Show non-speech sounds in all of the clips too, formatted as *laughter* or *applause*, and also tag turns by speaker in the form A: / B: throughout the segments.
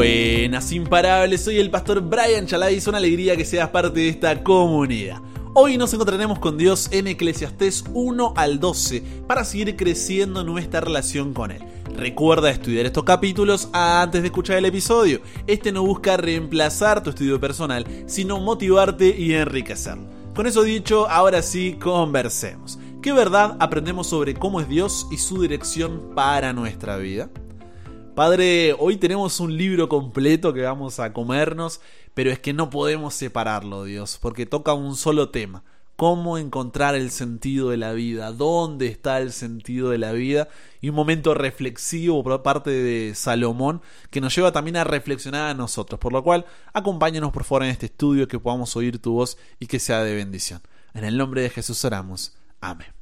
A: Buenas, imparables, soy el pastor Brian Chalai es una alegría que seas parte de esta comunidad. Hoy nos encontraremos con Dios en Eclesiastés 1 al 12 para seguir creciendo nuestra relación con Él. Recuerda estudiar estos capítulos antes de escuchar el episodio. Este no busca reemplazar tu estudio personal, sino motivarte y enriquecerlo. Con eso dicho, ahora sí, conversemos. ¿Qué verdad aprendemos sobre cómo es Dios y su dirección para nuestra vida? Padre, hoy tenemos un libro completo que vamos a comernos, pero es que no podemos separarlo, Dios, porque toca un solo tema. Cómo encontrar el sentido de la vida, dónde está el sentido de la vida, y un momento reflexivo por parte de Salomón que nos lleva también a reflexionar a nosotros. Por lo cual, acompáñanos por favor en este estudio, que podamos oír tu voz y que sea de bendición. En el nombre de Jesús oramos. Amén.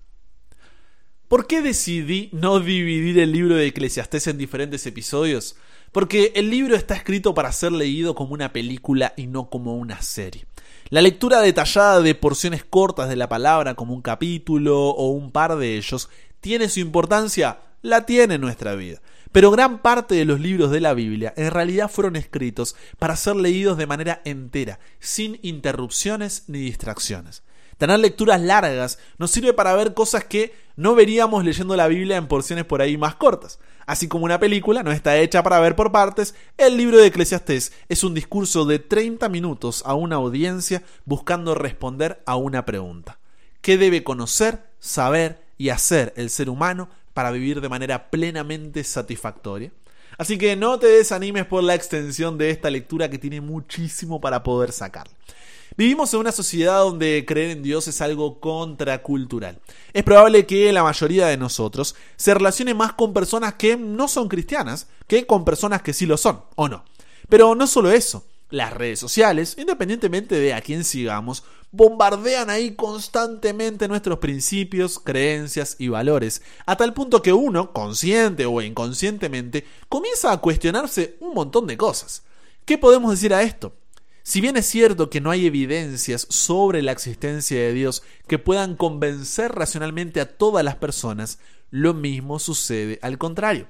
A: ¿Por qué decidí no dividir el libro de Eclesiastés en diferentes episodios? Porque el libro está escrito para ser leído como una película y no como una serie. La lectura detallada de porciones cortas de la palabra como un capítulo o un par de ellos tiene su importancia, la tiene en nuestra vida. Pero gran parte de los libros de la Biblia en realidad fueron escritos para ser leídos de manera entera, sin interrupciones ni distracciones. Tener lecturas largas nos sirve para ver cosas que no veríamos leyendo la Biblia en porciones por ahí más cortas. Así como una película no está hecha para ver por partes, el libro de Eclesiastés es un discurso de 30 minutos a una audiencia buscando responder a una pregunta. ¿Qué debe conocer, saber y hacer el ser humano para vivir de manera plenamente satisfactoria? Así que no te desanimes por la extensión de esta lectura que tiene muchísimo para poder sacar. Vivimos en una sociedad donde creer en Dios es algo contracultural. Es probable que la mayoría de nosotros se relacione más con personas que no son cristianas que con personas que sí lo son, ¿o no? Pero no solo eso. Las redes sociales, independientemente de a quién sigamos, bombardean ahí constantemente nuestros principios, creencias y valores, a tal punto que uno, consciente o inconscientemente, comienza a cuestionarse un montón de cosas. ¿Qué podemos decir a esto? Si bien es cierto que no hay evidencias sobre la existencia de Dios que puedan convencer racionalmente a todas las personas, lo mismo sucede al contrario.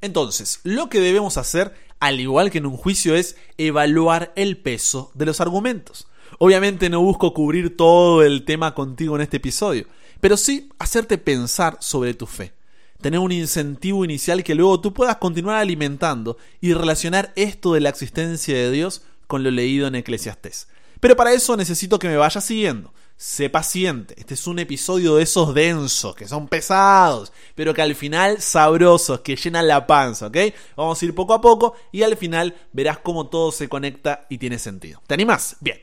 A: Entonces, lo que debemos hacer, al igual que en un juicio, es evaluar el peso de los argumentos. Obviamente no busco cubrir todo el tema contigo en este episodio, pero sí hacerte pensar sobre tu fe. Tener un incentivo inicial que luego tú puedas continuar alimentando y relacionar esto de la existencia de Dios con lo leído en Eclesiastés. Pero para eso necesito que me vayas siguiendo. Sé paciente. Este es un episodio de esos densos, que son pesados, pero que al final sabrosos, que llenan la panza, ¿ok? Vamos a ir poco a poco y al final verás cómo todo se conecta y tiene sentido. ¿Te animas? Bien.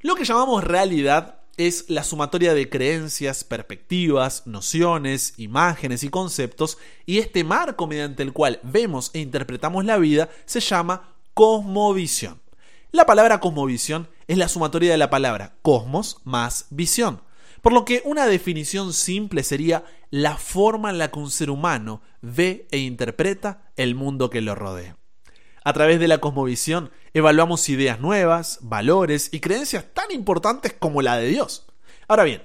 A: Lo que llamamos realidad es la sumatoria de creencias, perspectivas, nociones, imágenes y conceptos, y este marco mediante el cual vemos e interpretamos la vida se llama cosmovisión. La palabra cosmovisión es la sumatoria de la palabra cosmos más visión. Por lo que una definición simple sería la forma en la que un ser humano ve e interpreta el mundo que lo rodea. A través de la cosmovisión evaluamos ideas nuevas, valores y creencias tan importantes como la de Dios. Ahora bien,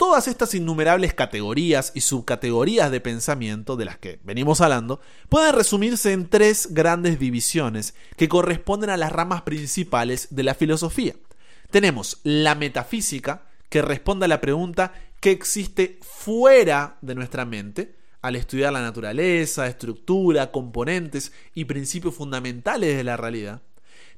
A: Todas estas innumerables categorías y subcategorías de pensamiento de las que venimos hablando pueden resumirse en tres grandes divisiones que corresponden a las ramas principales de la filosofía. Tenemos la metafísica, que responde a la pregunta ¿qué existe fuera de nuestra mente? Al estudiar la naturaleza, estructura, componentes y principios fundamentales de la realidad.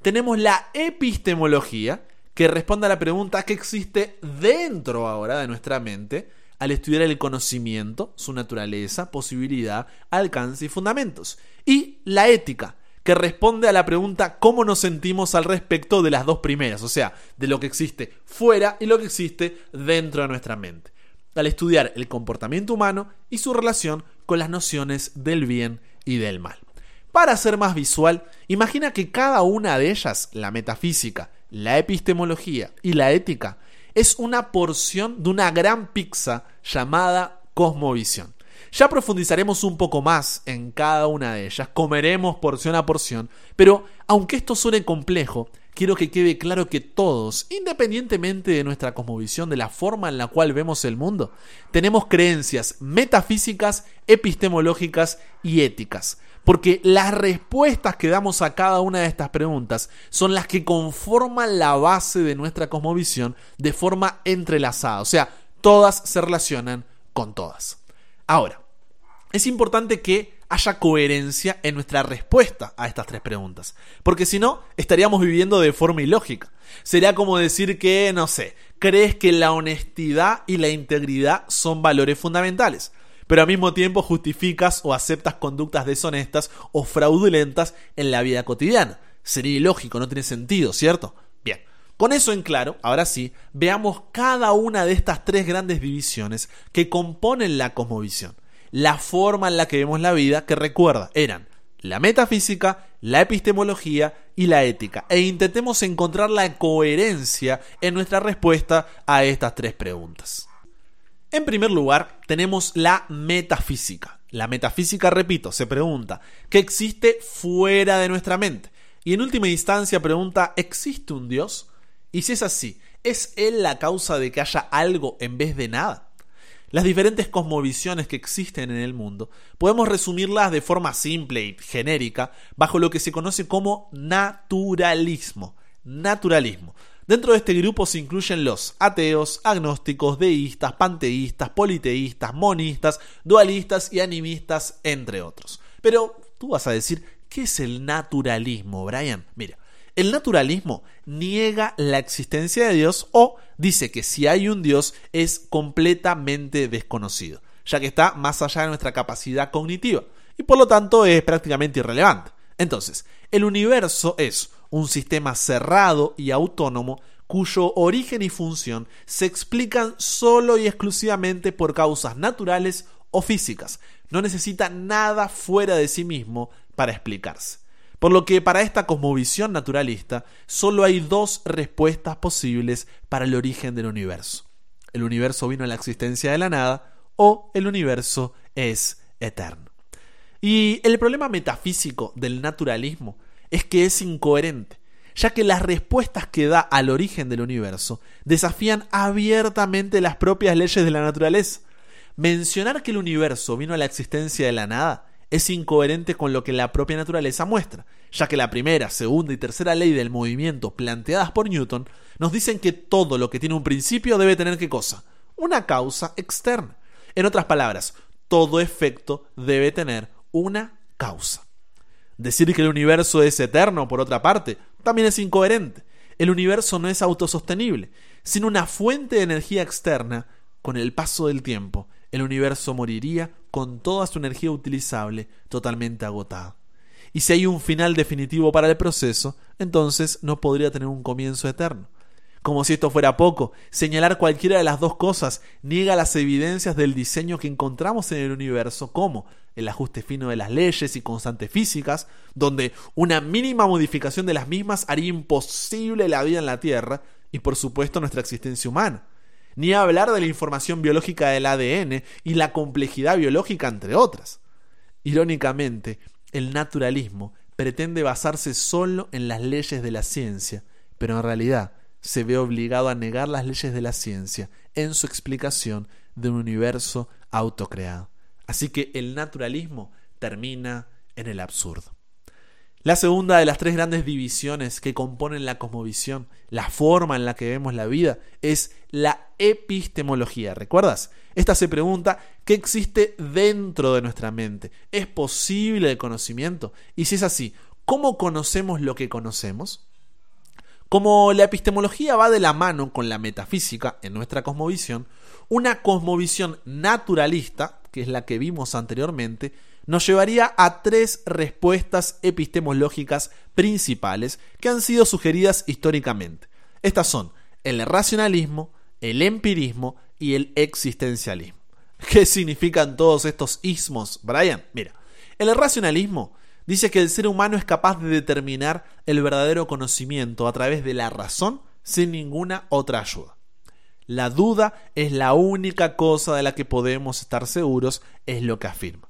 A: Tenemos la epistemología, que responda a la pregunta que existe dentro ahora de nuestra mente al estudiar el conocimiento, su naturaleza, posibilidad, alcance y fundamentos. Y la ética, que responde a la pregunta cómo nos sentimos al respecto de las dos primeras, o sea, de lo que existe fuera y lo que existe dentro de nuestra mente, al estudiar el comportamiento humano y su relación con las nociones del bien y del mal. Para ser más visual, imagina que cada una de ellas, la metafísica, la epistemología y la ética es una porción de una gran pizza llamada cosmovisión. Ya profundizaremos un poco más en cada una de ellas, comeremos porción a porción, pero aunque esto suene complejo, quiero que quede claro que todos, independientemente de nuestra cosmovisión, de la forma en la cual vemos el mundo, tenemos creencias metafísicas, epistemológicas y éticas. Porque las respuestas que damos a cada una de estas preguntas son las que conforman la base de nuestra cosmovisión de forma entrelazada. O sea, todas se relacionan con todas. Ahora, es importante que haya coherencia en nuestra respuesta a estas tres preguntas. Porque si no, estaríamos viviendo de forma ilógica. Sería como decir que, no sé, crees que la honestidad y la integridad son valores fundamentales pero al mismo tiempo justificas o aceptas conductas deshonestas o fraudulentas en la vida cotidiana. Sería ilógico, no tiene sentido, ¿cierto? Bien, con eso en claro, ahora sí, veamos cada una de estas tres grandes divisiones que componen la cosmovisión, la forma en la que vemos la vida que recuerda eran la metafísica, la epistemología y la ética, e intentemos encontrar la coherencia en nuestra respuesta a estas tres preguntas. En primer lugar, tenemos la metafísica. La metafísica, repito, se pregunta, ¿qué existe fuera de nuestra mente? Y en última instancia pregunta, ¿existe un Dios? Y si es así, ¿es Él la causa de que haya algo en vez de nada? Las diferentes cosmovisiones que existen en el mundo podemos resumirlas de forma simple y genérica bajo lo que se conoce como naturalismo. Naturalismo. Dentro de este grupo se incluyen los ateos, agnósticos, deístas, panteístas, politeístas, monistas, dualistas y animistas, entre otros. Pero tú vas a decir, ¿qué es el naturalismo, Brian? Mira, el naturalismo niega la existencia de Dios o dice que si hay un Dios es completamente desconocido, ya que está más allá de nuestra capacidad cognitiva y por lo tanto es prácticamente irrelevante. Entonces, el universo es un sistema cerrado y autónomo cuyo origen y función se explican solo y exclusivamente por causas naturales o físicas. No necesita nada fuera de sí mismo para explicarse. Por lo que para esta cosmovisión naturalista solo hay dos respuestas posibles para el origen del universo. El universo vino a la existencia de la nada o el universo es eterno. Y el problema metafísico del naturalismo es que es incoherente, ya que las respuestas que da al origen del universo desafían abiertamente las propias leyes de la naturaleza. Mencionar que el universo vino a la existencia de la nada es incoherente con lo que la propia naturaleza muestra, ya que la primera, segunda y tercera ley del movimiento planteadas por Newton nos dicen que todo lo que tiene un principio debe tener qué cosa? Una causa externa. En otras palabras, todo efecto debe tener una causa. Decir que el universo es eterno, por otra parte, también es incoherente. El universo no es autosostenible. Sin una fuente de energía externa, con el paso del tiempo, el universo moriría con toda su energía utilizable totalmente agotada. Y si hay un final definitivo para el proceso, entonces no podría tener un comienzo eterno. Como si esto fuera poco, señalar cualquiera de las dos cosas niega las evidencias del diseño que encontramos en el universo, como el ajuste fino de las leyes y constantes físicas, donde una mínima modificación de las mismas haría imposible la vida en la Tierra y por supuesto nuestra existencia humana. Ni hablar de la información biológica del ADN y la complejidad biológica entre otras. Irónicamente, el naturalismo pretende basarse solo en las leyes de la ciencia, pero en realidad se ve obligado a negar las leyes de la ciencia en su explicación de un universo autocreado. Así que el naturalismo termina en el absurdo. La segunda de las tres grandes divisiones que componen la cosmovisión, la forma en la que vemos la vida, es la epistemología. ¿Recuerdas? Esta se pregunta qué existe dentro de nuestra mente. ¿Es posible el conocimiento? Y si es así, ¿cómo conocemos lo que conocemos? Como la epistemología va de la mano con la metafísica en nuestra cosmovisión, una cosmovisión naturalista, que es la que vimos anteriormente, nos llevaría a tres respuestas epistemológicas principales que han sido sugeridas históricamente. Estas son el racionalismo, el empirismo y el existencialismo. *laughs* ¿Qué significan todos estos ismos, Brian? Mira, el racionalismo dice que el ser humano es capaz de determinar el verdadero conocimiento a través de la razón sin ninguna otra ayuda. La duda es la única cosa de la que podemos estar seguros, es lo que afirma.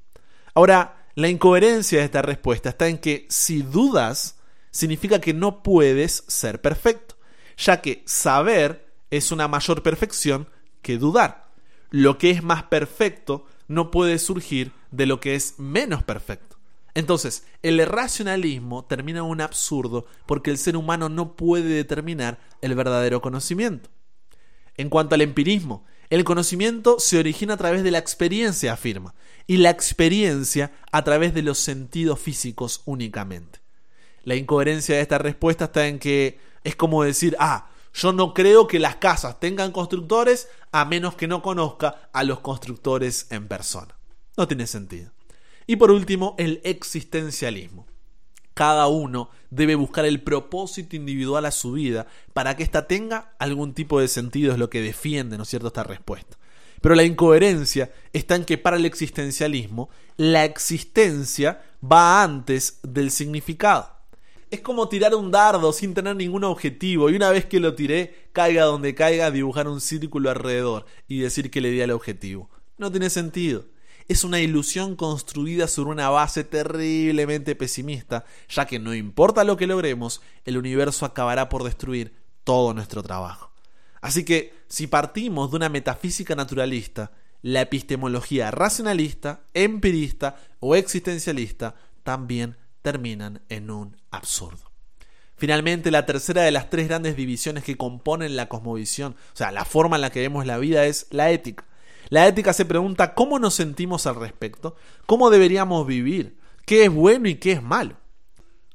A: Ahora, la incoherencia de esta respuesta está en que si dudas, significa que no puedes ser perfecto, ya que saber es una mayor perfección que dudar. Lo que es más perfecto no puede surgir de lo que es menos perfecto. Entonces, el racionalismo termina en un absurdo porque el ser humano no puede determinar el verdadero conocimiento. En cuanto al empirismo, el conocimiento se origina a través de la experiencia, afirma, y la experiencia a través de los sentidos físicos únicamente. La incoherencia de esta respuesta está en que es como decir, ah, yo no creo que las casas tengan constructores a menos que no conozca a los constructores en persona. No tiene sentido. Y por último, el existencialismo. Cada uno debe buscar el propósito individual a su vida para que ésta tenga algún tipo de sentido, es lo que defiende, ¿no es cierto?, esta respuesta. Pero la incoherencia está en que para el existencialismo, la existencia va antes del significado. Es como tirar un dardo sin tener ningún objetivo y una vez que lo tiré, caiga donde caiga, dibujar un círculo alrededor y decir que le di al objetivo. No tiene sentido es una ilusión construida sobre una base terriblemente pesimista, ya que no importa lo que logremos, el universo acabará por destruir todo nuestro trabajo. Así que, si partimos de una metafísica naturalista, la epistemología racionalista, empirista o existencialista también terminan en un absurdo. Finalmente, la tercera de las tres grandes divisiones que componen la cosmovisión, o sea, la forma en la que vemos la vida, es la ética. La ética se pregunta cómo nos sentimos al respecto, cómo deberíamos vivir, qué es bueno y qué es malo.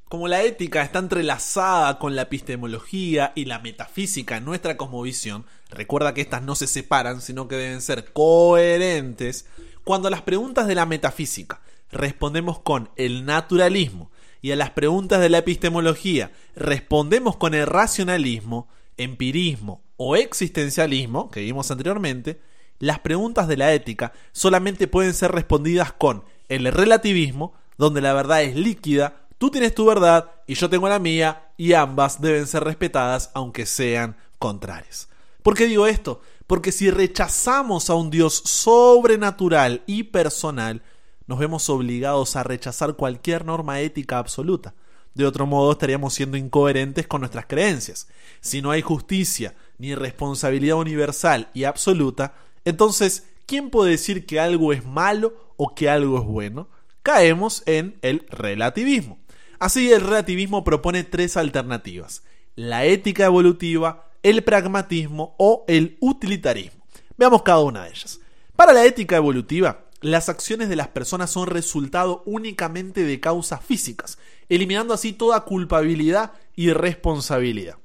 A: Como la ética está entrelazada con la epistemología y la metafísica en nuestra cosmovisión, recuerda que estas no se separan, sino que deben ser coherentes, cuando a las preguntas de la metafísica respondemos con el naturalismo y a las preguntas de la epistemología respondemos con el racionalismo, empirismo o existencialismo, que vimos anteriormente, las preguntas de la ética solamente pueden ser respondidas con el relativismo, donde la verdad es líquida, tú tienes tu verdad y yo tengo la mía, y ambas deben ser respetadas aunque sean contrarias. ¿Por qué digo esto? Porque si rechazamos a un Dios sobrenatural y personal, nos vemos obligados a rechazar cualquier norma ética absoluta. De otro modo estaríamos siendo incoherentes con nuestras creencias. Si no hay justicia ni responsabilidad universal y absoluta, entonces, ¿quién puede decir que algo es malo o que algo es bueno? Caemos en el relativismo. Así, el relativismo propone tres alternativas. La ética evolutiva, el pragmatismo o el utilitarismo. Veamos cada una de ellas. Para la ética evolutiva, las acciones de las personas son resultado únicamente de causas físicas, eliminando así toda culpabilidad y responsabilidad.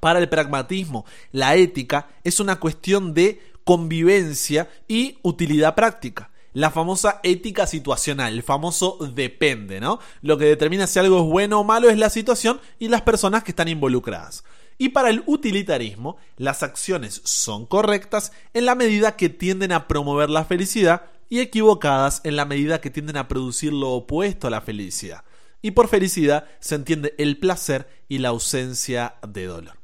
A: Para el pragmatismo, la ética es una cuestión de convivencia y utilidad práctica. La famosa ética situacional, el famoso depende, ¿no? Lo que determina si algo es bueno o malo es la situación y las personas que están involucradas. Y para el utilitarismo, las acciones son correctas en la medida que tienden a promover la felicidad y equivocadas en la medida que tienden a producir lo opuesto a la felicidad. Y por felicidad se entiende el placer y la ausencia de dolor.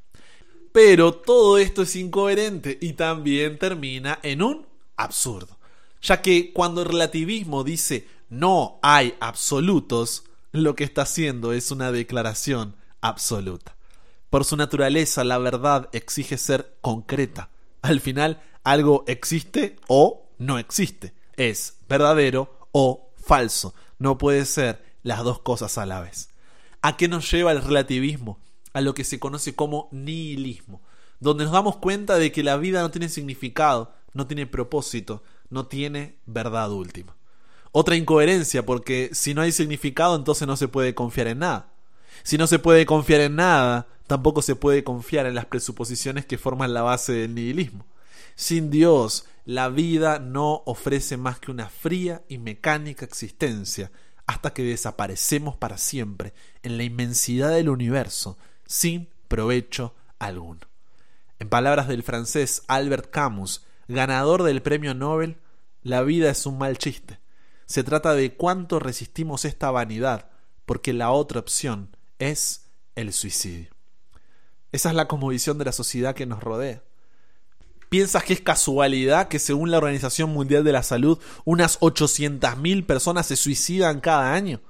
A: Pero todo esto es incoherente y también termina en un absurdo. Ya que cuando el relativismo dice no hay absolutos, lo que está haciendo es una declaración absoluta. Por su naturaleza, la verdad exige ser concreta. Al final, algo existe o no existe. Es verdadero o falso. No puede ser las dos cosas a la vez. ¿A qué nos lleva el relativismo? A lo que se conoce como nihilismo, donde nos damos cuenta de que la vida no tiene significado, no tiene propósito, no tiene verdad última. Otra incoherencia, porque si no hay significado, entonces no se puede confiar en nada. Si no se puede confiar en nada, tampoco se puede confiar en las presuposiciones que forman la base del nihilismo. Sin Dios, la vida no ofrece más que una fría y mecánica existencia, hasta que desaparecemos para siempre en la inmensidad del universo, sin provecho alguno. En palabras del francés Albert Camus, ganador del premio Nobel, la vida es un mal chiste. Se trata de cuánto resistimos esta vanidad, porque la otra opción es el suicidio. Esa es la cosmovisión de la sociedad que nos rodea. ¿Piensas que es casualidad que según la Organización Mundial de la Salud unas 800.000 personas se suicidan cada año?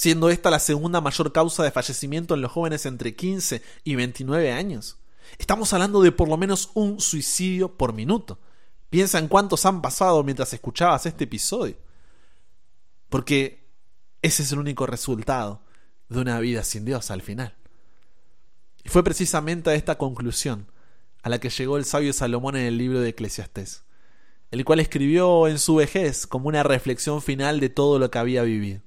A: Siendo esta la segunda mayor causa de fallecimiento en los jóvenes entre 15 y 29 años. Estamos hablando de por lo menos un suicidio por minuto. Piensa en cuántos han pasado mientras escuchabas este episodio. Porque Ese es el único resultado de una vida sin Dios al final. Y fue precisamente a esta conclusión a la que llegó el sabio Salomón en el libro de Eclesiastés, el cual escribió en su vejez como una reflexión final de todo lo que había vivido.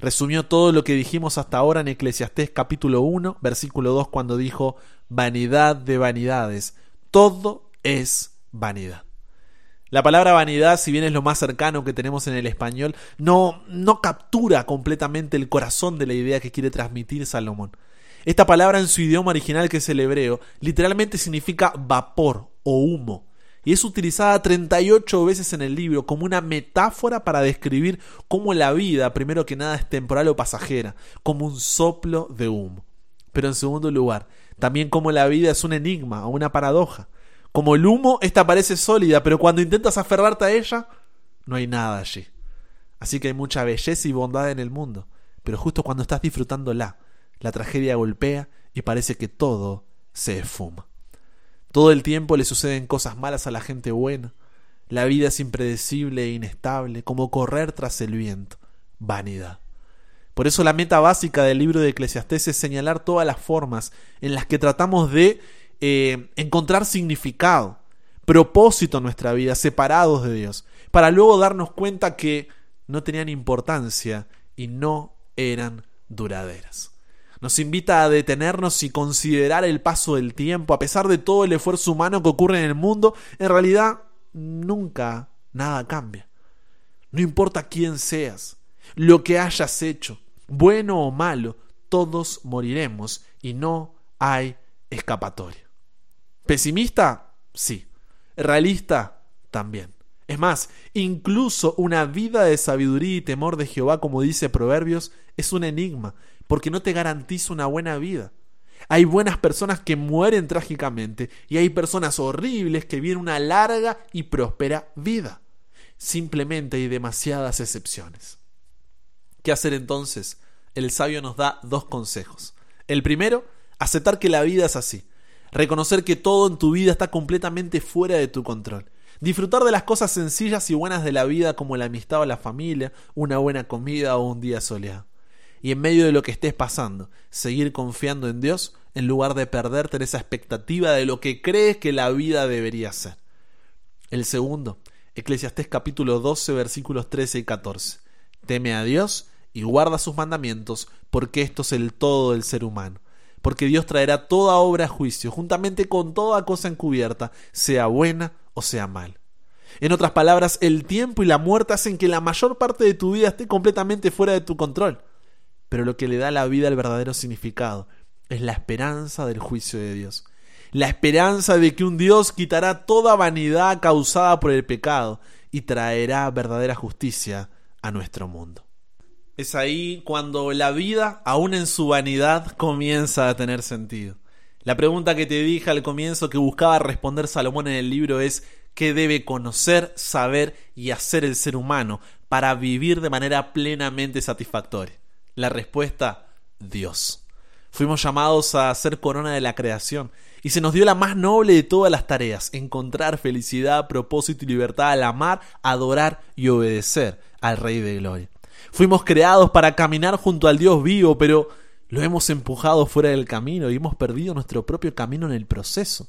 A: Resumió todo lo que dijimos hasta ahora en Eclesiastés capítulo 1, versículo 2, cuando dijo, vanidad de vanidades, todo es vanidad. La palabra vanidad, si bien es lo más cercano que tenemos en el español, no, no captura completamente el corazón de la idea que quiere transmitir Salomón. Esta palabra en su idioma original, que es el hebreo, literalmente significa vapor o humo, y es utilizada 38 veces en el libro como una metáfora para describir cómo la vida, primero que nada, es temporal o pasajera, como un soplo de humo. Pero en segundo lugar, también como la vida es un enigma o una paradoja. Como el humo, esta parece sólida, pero cuando intentas aferrarte a ella, no hay nada allí. Así que hay mucha belleza y bondad en el mundo, pero justo cuando estás disfrutándola, la tragedia golpea y parece que todo se esfuma. Todo el tiempo le suceden cosas malas a la gente buena. La vida es impredecible e inestable, como correr tras el viento. Vanidad. Por eso la meta básica del libro de Eclesiastés es señalar todas las formas en las que tratamos de eh, encontrar significado, propósito en nuestra vida, separados de Dios, para luego darnos cuenta que no tenían importancia y no eran duraderas. Nos invita a detenernos y considerar el paso del tiempo. A pesar de todo el esfuerzo humano que ocurre en el mundo, en realidad nunca nada cambia. No importa quién seas, lo que hayas hecho, bueno o malo, todos moriremos y no hay escapatoria. ¿Pesimista? Sí. ¿Realista? También. Es más, incluso una vida de sabiduría y temor de Jehová, como dice Proverbios, es un enigma, porque no te garantiza una buena vida. Hay buenas personas que mueren trágicamente y hay personas horribles que viven una larga y próspera vida. Simplemente hay demasiadas excepciones. ¿Qué hacer entonces? El sabio nos da dos consejos. El primero, aceptar que la vida es así. Reconocer que todo en tu vida está completamente fuera de tu control Disfrutar de las cosas sencillas y buenas de la vida como la amistad o la familia, una buena comida o un día soleado. Y en medio de lo que estés pasando, seguir confiando en Dios en lugar de perderte en esa expectativa de lo que crees que la vida debería ser. El segundo, Eclesiastés capítulo 12 versículos 13 y 14. Teme a Dios y guarda sus mandamientos, porque esto es el todo del ser humano porque Dios traerá toda obra a juicio, juntamente con toda cosa encubierta, sea buena o sea mal. En otras palabras, el tiempo y la muerte hacen que la mayor parte de tu vida esté completamente fuera de tu control. Pero lo que le da a la vida el verdadero significado es la esperanza del juicio de Dios. La esperanza de que un Dios quitará toda vanidad causada por el pecado y traerá verdadera justicia a nuestro mundo. Es ahí cuando la vida, aún en su vanidad, comienza a tener sentido. La pregunta que te dije al comienzo que buscaba responder Salomón en el libro es ¿qué debe conocer, saber y hacer el ser humano para vivir de manera plenamente satisfactoria? La respuesta, Dios. Fuimos llamados a ser corona de la creación y se nos dio la más noble de todas las tareas, encontrar felicidad, propósito y libertad al amar, adorar y obedecer al Rey de Gloria. Fuimos creados para caminar junto al Dios vivo, pero lo hemos empujado fuera del camino y hemos perdido nuestro propio camino en el proceso.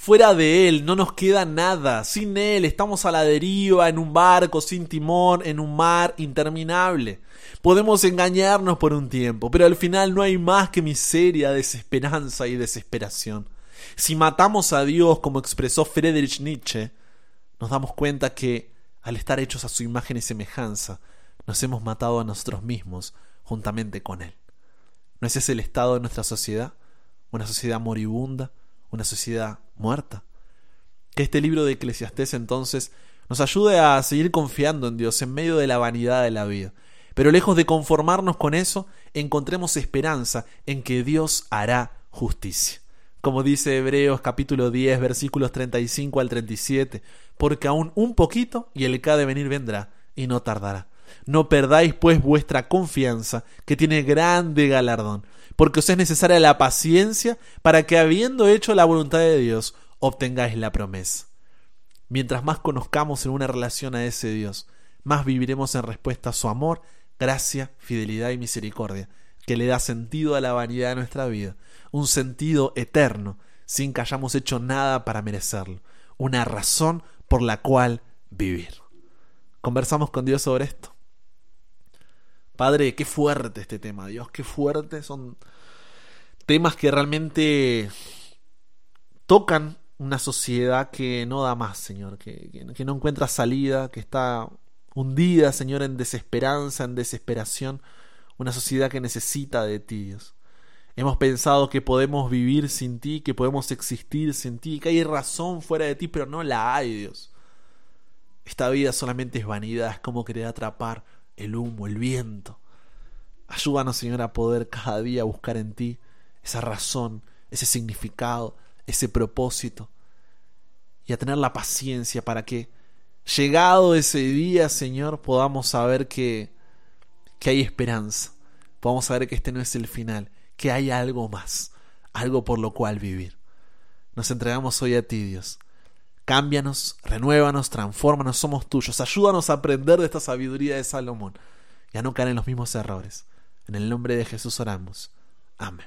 A: Fuera de Él no nos queda nada. Sin Él estamos a la deriva, en un barco sin timón, en un mar interminable. Podemos engañarnos por un tiempo, pero al final no hay más que miseria, desesperanza y desesperación. Si matamos a Dios, como expresó Friedrich Nietzsche, nos damos cuenta que, al estar hechos a su imagen y semejanza, nos hemos matado a nosotros mismos juntamente con Él. ¿No es ese el estado de nuestra sociedad? ¿Una sociedad moribunda? ¿Una sociedad muerta? Que este libro de Eclesiastés entonces nos ayude a seguir confiando en Dios en medio de la vanidad de la vida. Pero lejos de conformarnos con eso, encontremos esperanza en que Dios hará justicia. Como dice Hebreos capítulo 10 versículos 35 al 37, porque aún un poquito y el que ha de venir vendrá y no tardará. No perdáis pues vuestra confianza, que tiene grande galardón, porque os es necesaria la paciencia para que habiendo hecho la voluntad de Dios, obtengáis la promesa. Mientras más conozcamos en una relación a ese Dios, más viviremos en respuesta a su amor, gracia, fidelidad y misericordia, que le da sentido a la vanidad de nuestra vida, un sentido eterno, sin que hayamos hecho nada para merecerlo, una razón por la cual vivir. Conversamos con Dios sobre esto. Padre, qué fuerte este tema, Dios, qué fuerte. Son temas que realmente tocan una sociedad que no da más, Señor, que, que, no encuentra salida, que está hundida, Señor, en desesperanza, en desesperación. Una sociedad que necesita de ti, Dios. Hemos pensado que podemos vivir sin ti, que podemos existir sin ti, que hay razón fuera de ti, pero no la hay, Dios. Esta vida solamente es vanidad, es como querer atrapar el humo, el viento. Ayúdanos, Señor, a poder cada día buscar en ti esa razón, ese significado, ese propósito. Y a tener la paciencia para que, llegado ese día, Señor, podamos saber que, que hay esperanza. Podamos saber que este no es el final, que hay algo más, algo por lo cual vivir. Nos entregamos hoy a ti, Dios. Cámbianos, renuévanos, transfórmanos, somos tuyos. Ayúdanos a aprender de esta sabiduría de Salomón y a no caer en los mismos errores. En el nombre de Jesús oramos. Amén.